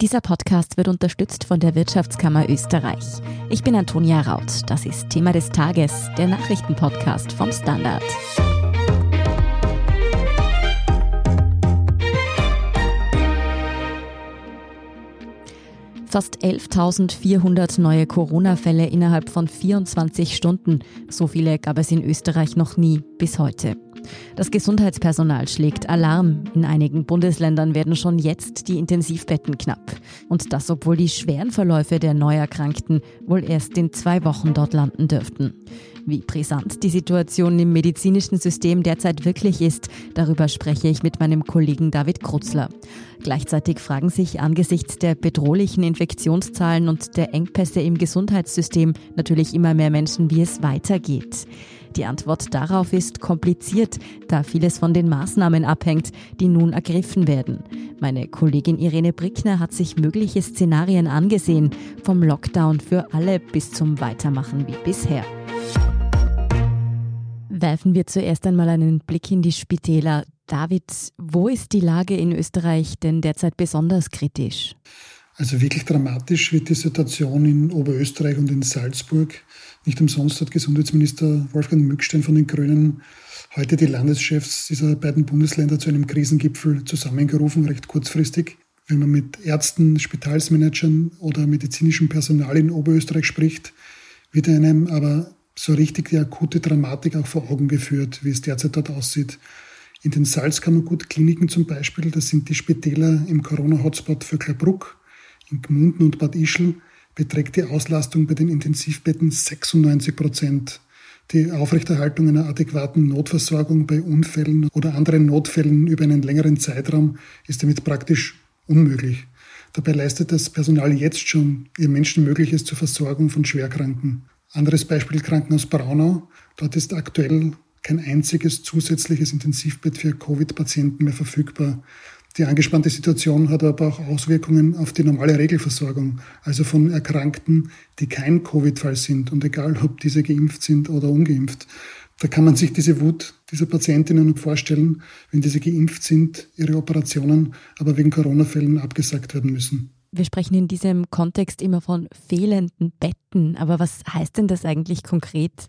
Dieser Podcast wird unterstützt von der Wirtschaftskammer Österreich. Ich bin Antonia Raut. Das ist Thema des Tages, der Nachrichtenpodcast vom Standard. Fast 11.400 neue Corona-Fälle innerhalb von 24 Stunden. So viele gab es in Österreich noch nie bis heute. Das Gesundheitspersonal schlägt Alarm. In einigen Bundesländern werden schon jetzt die Intensivbetten knapp. Und das, obwohl die schweren Verläufe der Neuerkrankten wohl erst in zwei Wochen dort landen dürften. Wie brisant die Situation im medizinischen System derzeit wirklich ist, darüber spreche ich mit meinem Kollegen David Krutzler. Gleichzeitig fragen sich angesichts der bedrohlichen Infektionszahlen und der Engpässe im Gesundheitssystem natürlich immer mehr Menschen, wie es weitergeht. Die Antwort darauf ist kompliziert, da vieles von den Maßnahmen abhängt, die nun ergriffen werden. Meine Kollegin Irene Brickner hat sich mögliche Szenarien angesehen, vom Lockdown für alle bis zum Weitermachen wie bisher. Werfen wir zuerst einmal einen Blick in die Spitäler. David, wo ist die Lage in Österreich denn derzeit besonders kritisch? Also wirklich dramatisch wird die Situation in Oberösterreich und in Salzburg. Nicht umsonst hat Gesundheitsminister Wolfgang Mückstein von den Grünen heute die Landeschefs dieser beiden Bundesländer zu einem Krisengipfel zusammengerufen, recht kurzfristig. Wenn man mit Ärzten, Spitalsmanagern oder medizinischem Personal in Oberösterreich spricht, wird einem aber so richtig die akute Dramatik auch vor Augen geführt, wie es derzeit dort aussieht. In den Salzkammergut-Kliniken zum Beispiel, das sind die Spitäler im Corona-Hotspot Vöcklerbruck, in Gmunden und Bad Ischl beträgt die Auslastung bei den Intensivbetten 96 Prozent. Die Aufrechterhaltung einer adäquaten Notversorgung bei Unfällen oder anderen Notfällen über einen längeren Zeitraum ist damit praktisch unmöglich. Dabei leistet das Personal jetzt schon ihr Menschenmögliches zur Versorgung von Schwerkranken. Anderes Beispiel Krankenhaus Braunau. Dort ist aktuell kein einziges zusätzliches Intensivbett für Covid-Patienten mehr verfügbar. Die angespannte Situation hat aber auch Auswirkungen auf die normale Regelversorgung, also von Erkrankten, die kein Covid-Fall sind und egal, ob diese geimpft sind oder ungeimpft. Da kann man sich diese Wut dieser Patientinnen vorstellen, wenn diese geimpft sind, ihre Operationen aber wegen Corona-Fällen abgesagt werden müssen. Wir sprechen in diesem Kontext immer von fehlenden Betten, aber was heißt denn das eigentlich konkret?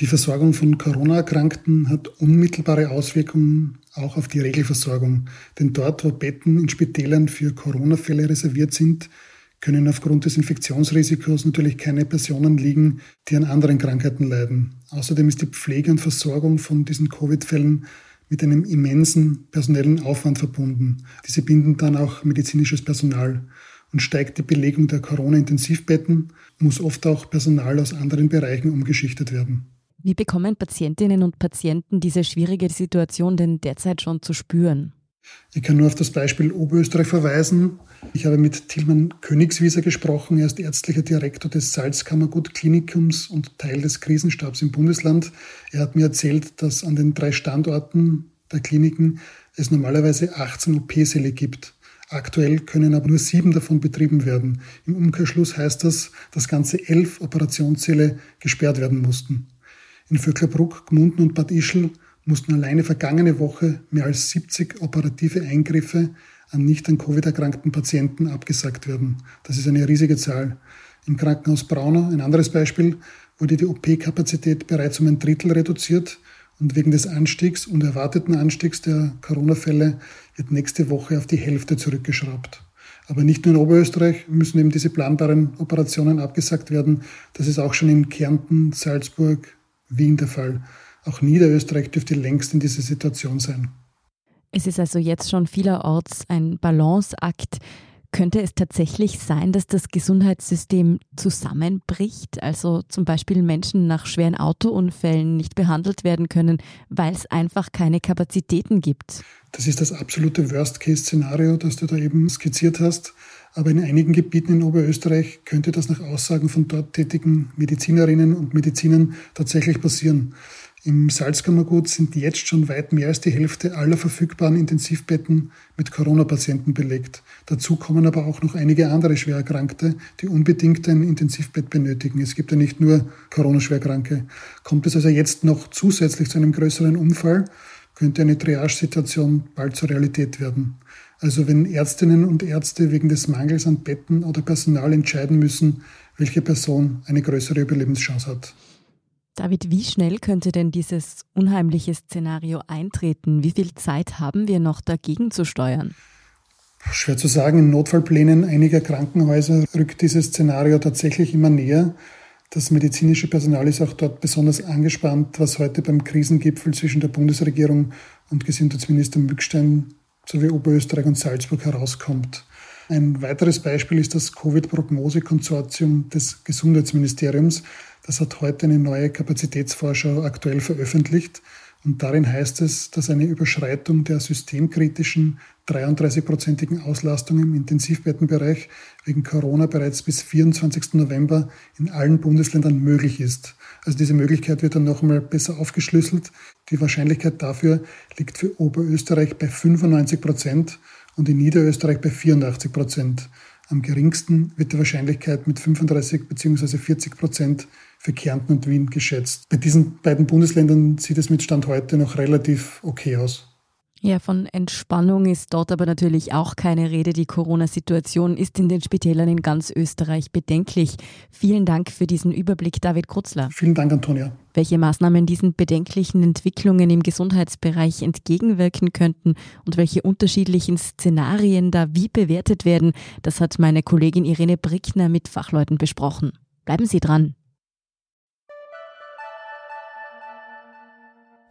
Die Versorgung von Corona-Erkrankten hat unmittelbare Auswirkungen auch auf die Regelversorgung. Denn dort, wo Betten in Spitälern für Corona-Fälle reserviert sind, können aufgrund des Infektionsrisikos natürlich keine Personen liegen, die an anderen Krankheiten leiden. Außerdem ist die Pflege und Versorgung von diesen Covid-Fällen mit einem immensen personellen Aufwand verbunden. Diese binden dann auch medizinisches Personal. Und steigt die Belegung der Corona-Intensivbetten, muss oft auch Personal aus anderen Bereichen umgeschichtet werden. Wie bekommen Patientinnen und Patienten diese schwierige Situation denn derzeit schon zu spüren? Ich kann nur auf das Beispiel Oberösterreich verweisen. Ich habe mit Tilman Königswieser gesprochen. Er ist ärztlicher Direktor des Salzkammergut Klinikums und Teil des Krisenstabs im Bundesland. Er hat mir erzählt, dass an den drei Standorten der Kliniken es normalerweise 18 OP-Säle gibt. Aktuell können aber nur sieben davon betrieben werden. Im Umkehrschluss heißt das, dass ganze elf Operationssäle gesperrt werden mussten. In Vöcklerbruck, Gmunden und Bad Ischl mussten alleine vergangene Woche mehr als 70 operative Eingriffe an nicht an Covid erkrankten Patienten abgesagt werden. Das ist eine riesige Zahl. Im Krankenhaus Braunau, ein anderes Beispiel, wurde die OP-Kapazität bereits um ein Drittel reduziert und wegen des Anstiegs und erwarteten Anstiegs der Corona-Fälle wird nächste Woche auf die Hälfte zurückgeschraubt. Aber nicht nur in Oberösterreich müssen eben diese planbaren Operationen abgesagt werden. Das ist auch schon in Kärnten, Salzburg, Wien der Fall. Auch Niederösterreich dürfte längst in dieser Situation sein. Es ist also jetzt schon vielerorts ein Balanceakt. Könnte es tatsächlich sein, dass das Gesundheitssystem zusammenbricht? Also zum Beispiel Menschen nach schweren Autounfällen nicht behandelt werden können, weil es einfach keine Kapazitäten gibt? Das ist das absolute Worst-Case-Szenario, das du da eben skizziert hast. Aber in einigen Gebieten in Oberösterreich könnte das nach Aussagen von dort tätigen Medizinerinnen und Medizinern tatsächlich passieren. Im Salzkammergut sind jetzt schon weit mehr als die Hälfte aller verfügbaren Intensivbetten mit Corona-Patienten belegt. Dazu kommen aber auch noch einige andere Schwererkrankte, die unbedingt ein Intensivbett benötigen. Es gibt ja nicht nur Corona-Schwerkranke. Kommt es also jetzt noch zusätzlich zu einem größeren Unfall, könnte eine Triage-Situation bald zur Realität werden. Also wenn Ärztinnen und Ärzte wegen des Mangels an Betten oder Personal entscheiden müssen, welche Person eine größere Überlebenschance hat. David, wie schnell könnte denn dieses unheimliche Szenario eintreten? Wie viel Zeit haben wir noch dagegen zu steuern? Schwer zu sagen. In Notfallplänen einiger Krankenhäuser rückt dieses Szenario tatsächlich immer näher. Das medizinische Personal ist auch dort besonders angespannt, was heute beim Krisengipfel zwischen der Bundesregierung und Gesundheitsminister Mückstein sowie Oberösterreich und Salzburg herauskommt. Ein weiteres Beispiel ist das Covid-Prognose-Konsortium des Gesundheitsministeriums. Das hat heute eine neue Kapazitätsvorschau aktuell veröffentlicht. Und darin heißt es, dass eine Überschreitung der systemkritischen 33-prozentigen Auslastung im Intensivbettenbereich wegen Corona bereits bis 24. November in allen Bundesländern möglich ist. Also diese Möglichkeit wird dann noch einmal besser aufgeschlüsselt. Die Wahrscheinlichkeit dafür liegt für Oberösterreich bei 95 Prozent und in Niederösterreich bei 84 Prozent. Am geringsten wird die Wahrscheinlichkeit mit 35 bzw. 40 Prozent für Kärnten und Wien geschätzt. Bei diesen beiden Bundesländern sieht es mit Stand heute noch relativ okay aus. Ja, von Entspannung ist dort aber natürlich auch keine Rede. Die Corona-Situation ist in den Spitälern in ganz Österreich bedenklich. Vielen Dank für diesen Überblick, David Krutzler. Vielen Dank, Antonia. Welche Maßnahmen diesen bedenklichen Entwicklungen im Gesundheitsbereich entgegenwirken könnten und welche unterschiedlichen Szenarien da wie bewertet werden, das hat meine Kollegin Irene Brickner mit Fachleuten besprochen. Bleiben Sie dran.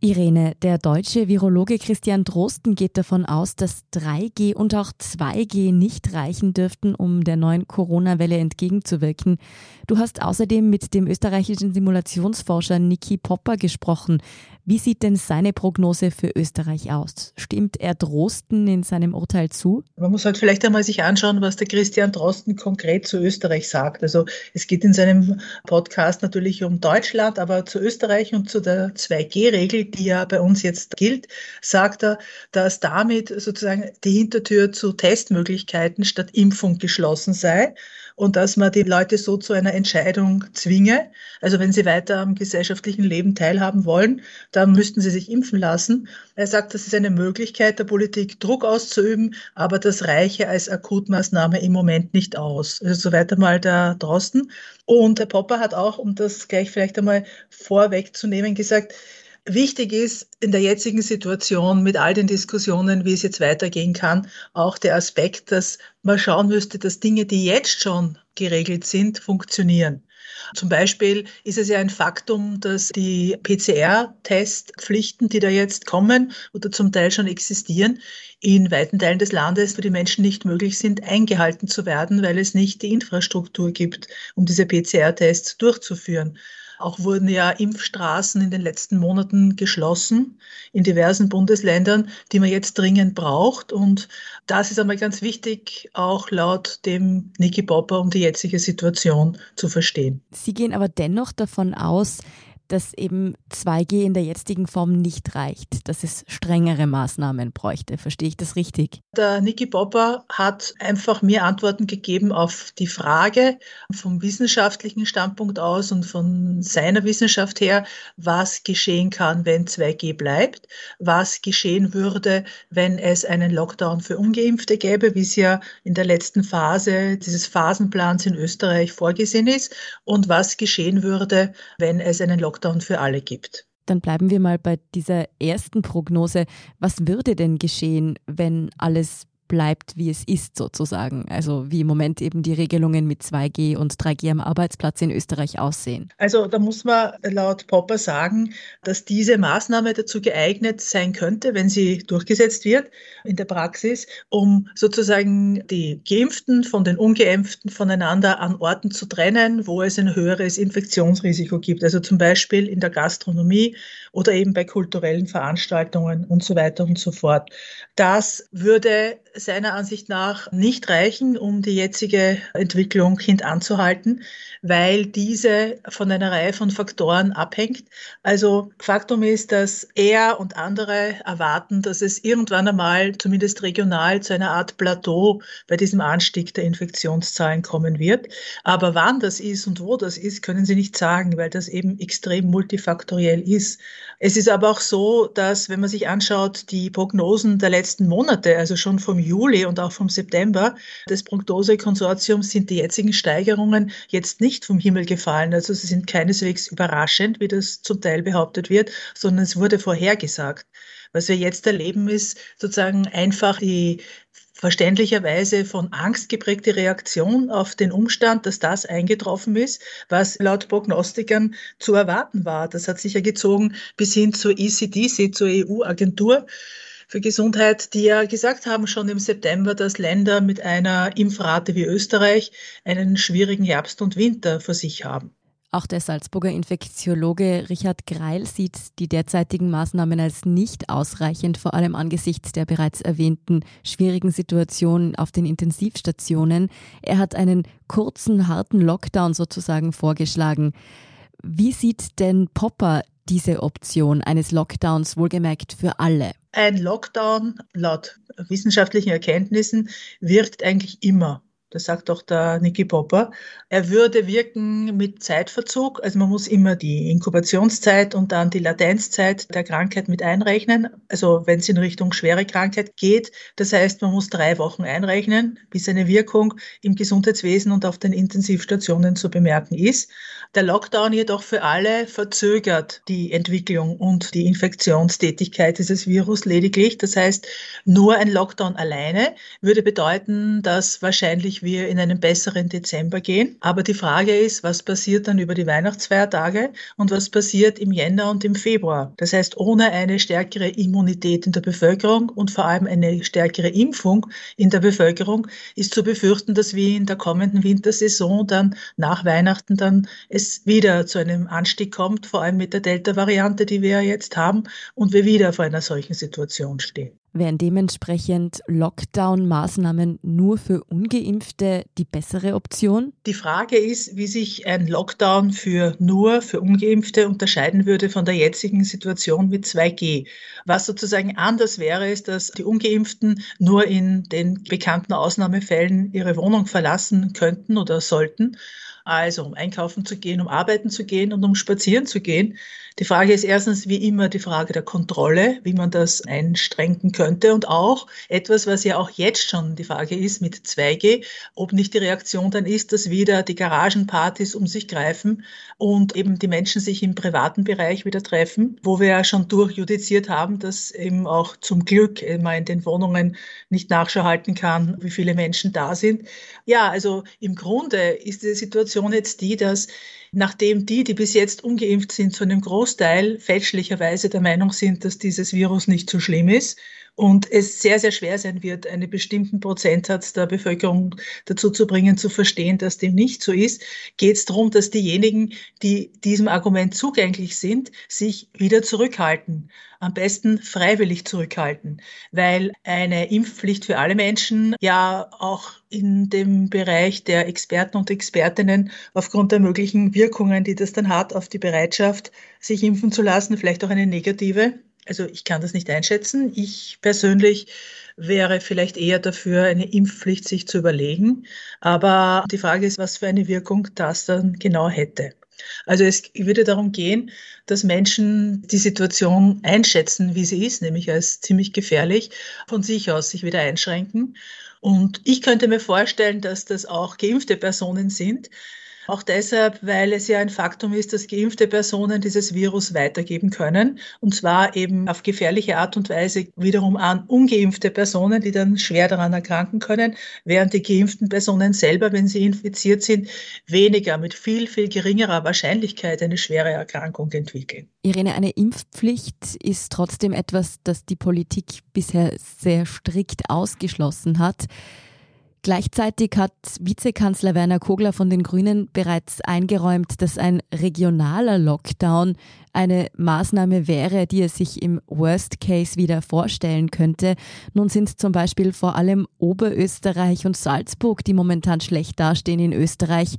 Irene, der deutsche Virologe Christian Drosten geht davon aus, dass 3G und auch 2G nicht reichen dürften, um der neuen Corona-Welle entgegenzuwirken. Du hast außerdem mit dem österreichischen Simulationsforscher Niki Popper gesprochen. Wie sieht denn seine Prognose für Österreich aus? Stimmt er Drosten in seinem Urteil zu? Man muss halt vielleicht einmal sich anschauen, was der Christian Drosten konkret zu Österreich sagt. Also es geht in seinem Podcast natürlich um Deutschland, aber zu Österreich und zu der 2G-Regel, die ja bei uns jetzt gilt, sagt er, dass damit sozusagen die Hintertür zu Testmöglichkeiten statt Impfung geschlossen sei und dass man die Leute so zu einer Entscheidung zwinge. Also wenn sie weiter am gesellschaftlichen Leben teilhaben wollen, dann müssten sie sich impfen lassen. Er sagt, das ist eine Möglichkeit der Politik, Druck auszuüben, aber das reiche als Akutmaßnahme im Moment nicht aus. Also soweit einmal da draußen. Und der Popper hat auch, um das gleich vielleicht einmal vorwegzunehmen, gesagt, Wichtig ist in der jetzigen Situation mit all den Diskussionen, wie es jetzt weitergehen kann, auch der Aspekt, dass man schauen müsste, dass Dinge, die jetzt schon geregelt sind, funktionieren. Zum Beispiel ist es ja ein Faktum, dass die PCR-Testpflichten, die da jetzt kommen oder zum Teil schon existieren, in weiten Teilen des Landes für die Menschen nicht möglich sind, eingehalten zu werden, weil es nicht die Infrastruktur gibt, um diese PCR-Tests durchzuführen. Auch wurden ja Impfstraßen in den letzten Monaten geschlossen in diversen Bundesländern, die man jetzt dringend braucht. Und das ist einmal ganz wichtig, auch laut dem Niki Popper, um die jetzige Situation zu verstehen. Sie gehen aber dennoch davon aus, dass eben 2G in der jetzigen Form nicht reicht, dass es strengere Maßnahmen bräuchte. Verstehe ich das richtig? Der Niki Popper hat einfach mir Antworten gegeben auf die Frage vom wissenschaftlichen Standpunkt aus und von seiner Wissenschaft her, was geschehen kann, wenn 2G bleibt, was geschehen würde, wenn es einen Lockdown für Ungeimpfte gäbe, wie es ja in der letzten Phase dieses Phasenplans in Österreich vorgesehen ist, und was geschehen würde, wenn es einen Lockdown Lockdown für alle gibt. Dann bleiben wir mal bei dieser ersten Prognose. Was würde denn geschehen, wenn alles bleibt, wie es ist sozusagen. Also wie im Moment eben die Regelungen mit 2G und 3G am Arbeitsplatz in Österreich aussehen. Also da muss man laut Popper sagen, dass diese Maßnahme dazu geeignet sein könnte, wenn sie durchgesetzt wird in der Praxis, um sozusagen die Geimpften von den Ungeimpften voneinander an Orten zu trennen, wo es ein höheres Infektionsrisiko gibt. Also zum Beispiel in der Gastronomie oder eben bei kulturellen Veranstaltungen und so weiter und so fort. Das würde seiner Ansicht nach nicht reichen, um die jetzige Entwicklung hintanzuhalten, weil diese von einer Reihe von Faktoren abhängt. Also Faktum ist, dass er und andere erwarten, dass es irgendwann einmal zumindest regional zu einer Art Plateau bei diesem Anstieg der Infektionszahlen kommen wird. Aber wann das ist und wo das ist, können sie nicht sagen, weil das eben extrem multifaktoriell ist. Es ist aber auch so, dass wenn man sich anschaut, die Prognosen der letzten Monate, also schon vom Juli und auch vom September des Prognosekonsortiums sind die jetzigen Steigerungen jetzt nicht vom Himmel gefallen. Also sie sind keineswegs überraschend, wie das zum Teil behauptet wird, sondern es wurde vorhergesagt. Was wir jetzt erleben, ist sozusagen einfach die verständlicherweise von Angst geprägte Reaktion auf den Umstand, dass das eingetroffen ist, was laut Prognostikern zu erwarten war. Das hat sich ja gezogen bis hin zur ECDC, zur EU-Agentur für Gesundheit, die ja gesagt haben schon im September, dass Länder mit einer Impfrate wie Österreich einen schwierigen Herbst und Winter vor sich haben. Auch der Salzburger Infektiologe Richard Greil sieht die derzeitigen Maßnahmen als nicht ausreichend, vor allem angesichts der bereits erwähnten schwierigen Situation auf den Intensivstationen. Er hat einen kurzen, harten Lockdown sozusagen vorgeschlagen. Wie sieht denn Popper diese Option eines Lockdowns wohlgemerkt für alle? Ein Lockdown laut wissenschaftlichen Erkenntnissen wirkt eigentlich immer. Das sagt auch der Niki Popper. Er würde wirken mit Zeitverzug. Also man muss immer die Inkubationszeit und dann die Latenzzeit der Krankheit mit einrechnen. Also wenn es in Richtung schwere Krankheit geht. Das heißt, man muss drei Wochen einrechnen, bis eine Wirkung im Gesundheitswesen und auf den Intensivstationen zu bemerken ist. Der Lockdown jedoch für alle verzögert die Entwicklung und die Infektionstätigkeit dieses Virus lediglich. Das heißt, nur ein Lockdown alleine würde bedeuten, dass wahrscheinlich wir in einen besseren Dezember gehen. Aber die Frage ist, was passiert dann über die Weihnachtsfeiertage und was passiert im Jänner und im Februar? Das heißt, ohne eine stärkere Immunität in der Bevölkerung und vor allem eine stärkere Impfung in der Bevölkerung ist zu befürchten, dass wir in der kommenden Wintersaison dann nach Weihnachten dann es wieder zu einem Anstieg kommt, vor allem mit der Delta-Variante, die wir jetzt haben und wir wieder vor einer solchen Situation stehen. Wären dementsprechend Lockdown-Maßnahmen nur für ungeimpfte die bessere Option? Die Frage ist, wie sich ein Lockdown für nur für ungeimpfte unterscheiden würde von der jetzigen Situation mit 2G. Was sozusagen anders wäre, ist, dass die ungeimpften nur in den bekannten Ausnahmefällen ihre Wohnung verlassen könnten oder sollten also um einkaufen zu gehen, um arbeiten zu gehen und um spazieren zu gehen. Die Frage ist erstens wie immer die Frage der Kontrolle, wie man das einstrengen könnte und auch etwas, was ja auch jetzt schon die Frage ist mit 2G, ob nicht die Reaktion dann ist, dass wieder die Garagenpartys um sich greifen und eben die Menschen sich im privaten Bereich wieder treffen, wo wir ja schon durchjudiziert haben, dass eben auch zum Glück man in den Wohnungen nicht Nachschau halten kann, wie viele Menschen da sind. Ja, also im Grunde ist die Situation jetzt die, dass nachdem die, die bis jetzt ungeimpft sind, zu einem Großteil fälschlicherweise der Meinung sind, dass dieses Virus nicht so schlimm ist und es sehr, sehr schwer sein wird, einen bestimmten Prozentsatz der Bevölkerung dazu zu bringen, zu verstehen, dass dem nicht so ist, geht es darum, dass diejenigen, die diesem Argument zugänglich sind, sich wieder zurückhalten. Am besten freiwillig zurückhalten, weil eine Impfpflicht für alle Menschen ja auch in dem Bereich der Experten und Expertinnen aufgrund der möglichen Wirkungen, die das dann hat auf die Bereitschaft, sich impfen zu lassen, vielleicht auch eine negative, also ich kann das nicht einschätzen. Ich persönlich wäre vielleicht eher dafür, eine Impfpflicht sich zu überlegen. Aber die Frage ist, was für eine Wirkung das dann genau hätte. Also es würde darum gehen, dass Menschen die Situation einschätzen, wie sie ist, nämlich als ziemlich gefährlich, von sich aus sich wieder einschränken. Und ich könnte mir vorstellen, dass das auch geimpfte Personen sind, auch deshalb, weil es ja ein Faktum ist, dass geimpfte Personen dieses Virus weitergeben können. Und zwar eben auf gefährliche Art und Weise wiederum an ungeimpfte Personen, die dann schwer daran erkranken können, während die geimpften Personen selber, wenn sie infiziert sind, weniger mit viel, viel geringerer Wahrscheinlichkeit eine schwere Erkrankung entwickeln. Irene, eine Impfpflicht ist trotzdem etwas, das die Politik bisher sehr strikt ausgeschlossen hat. Gleichzeitig hat Vizekanzler Werner Kogler von den Grünen bereits eingeräumt, dass ein regionaler Lockdown eine Maßnahme wäre, die er sich im Worst Case wieder vorstellen könnte. Nun sind zum Beispiel vor allem Oberösterreich und Salzburg, die momentan schlecht dastehen in Österreich.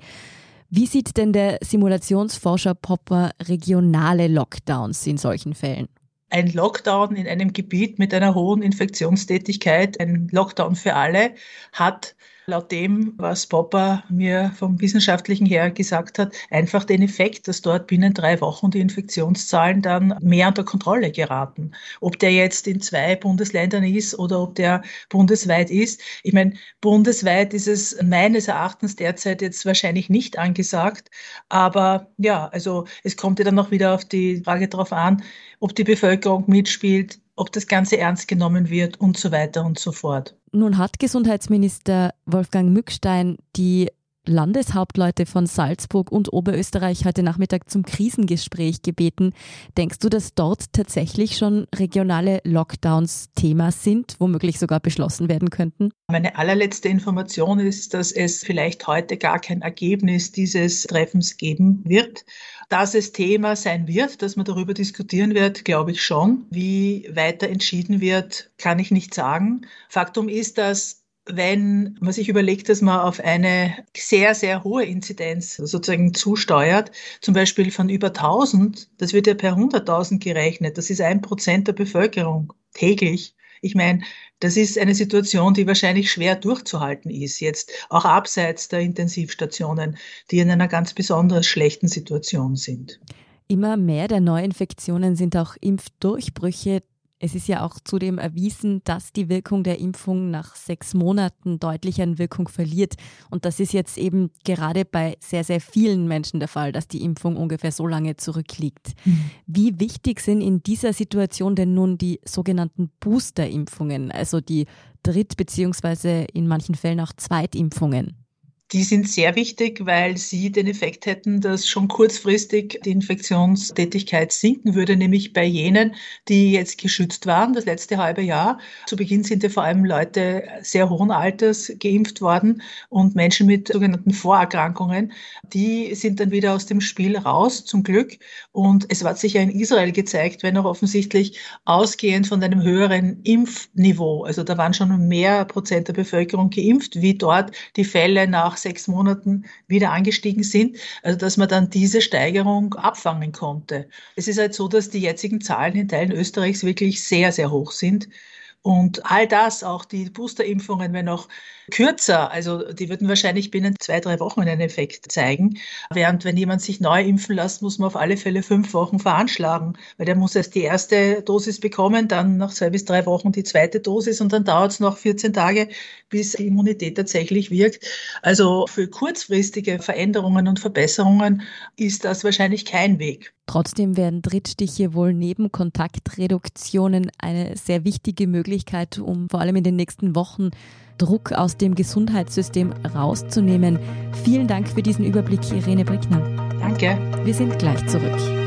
Wie sieht denn der Simulationsforscher Popper regionale Lockdowns in solchen Fällen? Ein Lockdown in einem Gebiet mit einer hohen Infektionstätigkeit, ein Lockdown für alle, hat laut dem, was Popper mir vom Wissenschaftlichen her gesagt hat, einfach den Effekt, dass dort binnen drei Wochen die Infektionszahlen dann mehr unter Kontrolle geraten. Ob der jetzt in zwei Bundesländern ist oder ob der bundesweit ist. Ich meine, bundesweit ist es meines Erachtens derzeit jetzt wahrscheinlich nicht angesagt. Aber ja, also es kommt ja dann noch wieder auf die Frage darauf an, ob die Bevölkerung mitspielt, ob das Ganze ernst genommen wird und so weiter und so fort. Nun hat Gesundheitsminister Wolfgang Mückstein die Landeshauptleute von Salzburg und Oberösterreich heute Nachmittag zum Krisengespräch gebeten. Denkst du, dass dort tatsächlich schon regionale Lockdowns Thema sind, womöglich sogar beschlossen werden könnten? Meine allerletzte Information ist, dass es vielleicht heute gar kein Ergebnis dieses Treffens geben wird. Dass es Thema sein wird, dass man darüber diskutieren wird, glaube ich schon. Wie weiter entschieden wird, kann ich nicht sagen. Faktum ist, dass wenn man sich überlegt, dass man auf eine sehr, sehr hohe Inzidenz sozusagen zusteuert, zum Beispiel von über 1000, das wird ja per 100.000 gerechnet, das ist ein Prozent der Bevölkerung täglich. Ich meine, das ist eine Situation, die wahrscheinlich schwer durchzuhalten ist, jetzt auch abseits der Intensivstationen, die in einer ganz besonders schlechten Situation sind. Immer mehr der Neuinfektionen sind auch Impfdurchbrüche. Es ist ja auch zudem erwiesen, dass die Wirkung der Impfung nach sechs Monaten deutlich an Wirkung verliert. Und das ist jetzt eben gerade bei sehr, sehr vielen Menschen der Fall, dass die Impfung ungefähr so lange zurückliegt. Mhm. Wie wichtig sind in dieser Situation denn nun die sogenannten Boosterimpfungen, also die Dritt- bzw. in manchen Fällen auch Zweitimpfungen? Die sind sehr wichtig, weil sie den Effekt hätten, dass schon kurzfristig die Infektionstätigkeit sinken würde, nämlich bei jenen, die jetzt geschützt waren, das letzte halbe Jahr. Zu Beginn sind ja vor allem Leute sehr hohen Alters geimpft worden und Menschen mit sogenannten Vorerkrankungen. Die sind dann wieder aus dem Spiel raus, zum Glück. Und es hat sich ja in Israel gezeigt, wenn auch offensichtlich ausgehend von einem höheren Impfniveau, also da waren schon mehr Prozent der Bevölkerung geimpft, wie dort die Fälle nach nach sechs Monaten wieder angestiegen sind, also dass man dann diese Steigerung abfangen konnte. Es ist halt so, dass die jetzigen Zahlen in Teilen Österreichs wirklich sehr, sehr hoch sind. Und all das, auch die Boosterimpfungen, wenn auch kürzer, also die würden wahrscheinlich binnen zwei, drei Wochen einen Effekt zeigen. Während wenn jemand sich neu impfen lässt, muss man auf alle Fälle fünf Wochen veranschlagen, weil der muss erst die erste Dosis bekommen, dann nach zwei bis drei Wochen die zweite Dosis und dann dauert es noch 14 Tage, bis die Immunität tatsächlich wirkt. Also für kurzfristige Veränderungen und Verbesserungen ist das wahrscheinlich kein Weg. Trotzdem werden Drittstiche wohl neben Kontaktreduktionen eine sehr wichtige Möglichkeit, um vor allem in den nächsten Wochen Druck aus dem Gesundheitssystem rauszunehmen. Vielen Dank für diesen Überblick, Irene Brickner. Danke. Wir sind gleich zurück.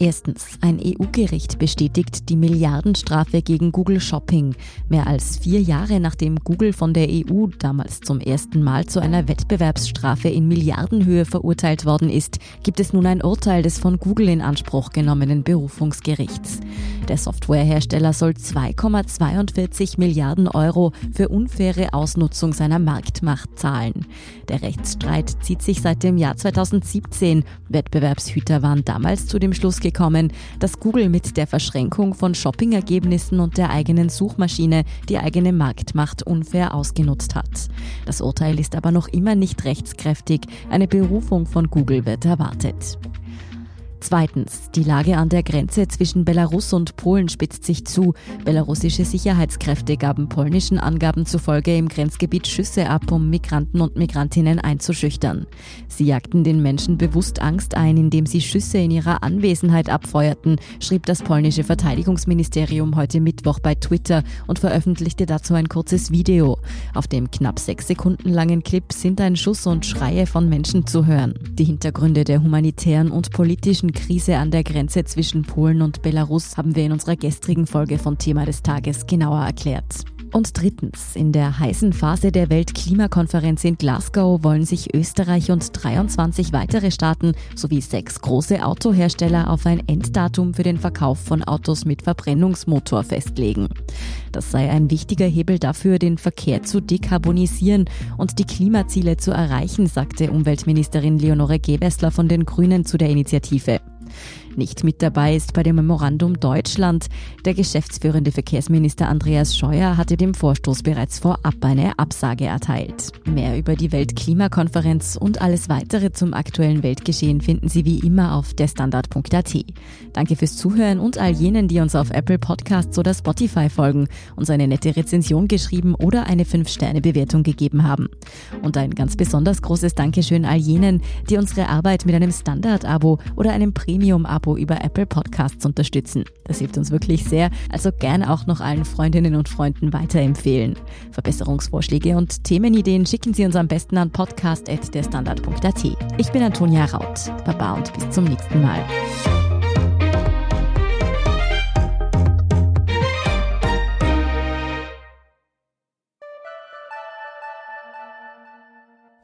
Erstens, ein EU-Gericht bestätigt die Milliardenstrafe gegen Google Shopping. Mehr als vier Jahre nachdem Google von der EU damals zum ersten Mal zu einer Wettbewerbsstrafe in Milliardenhöhe verurteilt worden ist, gibt es nun ein Urteil des von Google in Anspruch genommenen Berufungsgerichts. Der Softwarehersteller soll 2,42 Milliarden Euro für unfaire Ausnutzung seiner Marktmacht zahlen. Der Rechtsstreit zieht sich seit dem Jahr 2017. Wettbewerbshüter waren damals zu dem Schluss gekommen, dass Google mit der Verschränkung von Shopping-Ergebnissen und der eigenen Suchmaschine die eigene Marktmacht unfair ausgenutzt hat. Das Urteil ist aber noch immer nicht rechtskräftig. Eine Berufung von Google wird erwartet. Zweitens, die Lage an der Grenze zwischen Belarus und Polen spitzt sich zu. Belarussische Sicherheitskräfte gaben polnischen Angaben zufolge im Grenzgebiet Schüsse ab, um Migranten und Migrantinnen einzuschüchtern. Sie jagten den Menschen bewusst Angst ein, indem sie Schüsse in ihrer Anwesenheit abfeuerten, schrieb das polnische Verteidigungsministerium heute Mittwoch bei Twitter und veröffentlichte dazu ein kurzes Video. Auf dem knapp sechs Sekunden langen Clip sind ein Schuss und Schreie von Menschen zu hören. Die Hintergründe der humanitären und politischen Krise an der Grenze zwischen Polen und Belarus haben wir in unserer gestrigen Folge von Thema des Tages genauer erklärt. Und drittens, in der heißen Phase der Weltklimakonferenz in Glasgow wollen sich Österreich und 23 weitere Staaten sowie sechs große Autohersteller auf ein Enddatum für den Verkauf von Autos mit Verbrennungsmotor festlegen. Das sei ein wichtiger Hebel dafür, den Verkehr zu dekarbonisieren und die Klimaziele zu erreichen, sagte Umweltministerin Leonore Gewessler von den Grünen zu der Initiative. Nicht mit dabei ist bei dem Memorandum Deutschland. Der geschäftsführende Verkehrsminister Andreas Scheuer hatte dem Vorstoß bereits vorab eine Absage erteilt. Mehr über die Weltklimakonferenz und alles weitere zum aktuellen Weltgeschehen finden Sie wie immer auf derstandard.at. Danke fürs Zuhören und all jenen, die uns auf Apple Podcasts oder Spotify folgen, uns eine nette Rezension geschrieben oder eine 5-Sterne-Bewertung gegeben haben. Und ein ganz besonders großes Dankeschön all jenen, die unsere Arbeit mit einem Standard-Abo oder einem Premium-Abo Abo über Apple Podcasts unterstützen. Das hilft uns wirklich sehr, also gerne auch noch allen Freundinnen und Freunden weiterempfehlen. Verbesserungsvorschläge und Themenideen schicken Sie uns am besten an podcast.derstandard.at. Ich bin Antonia Raut. Baba und bis zum nächsten Mal.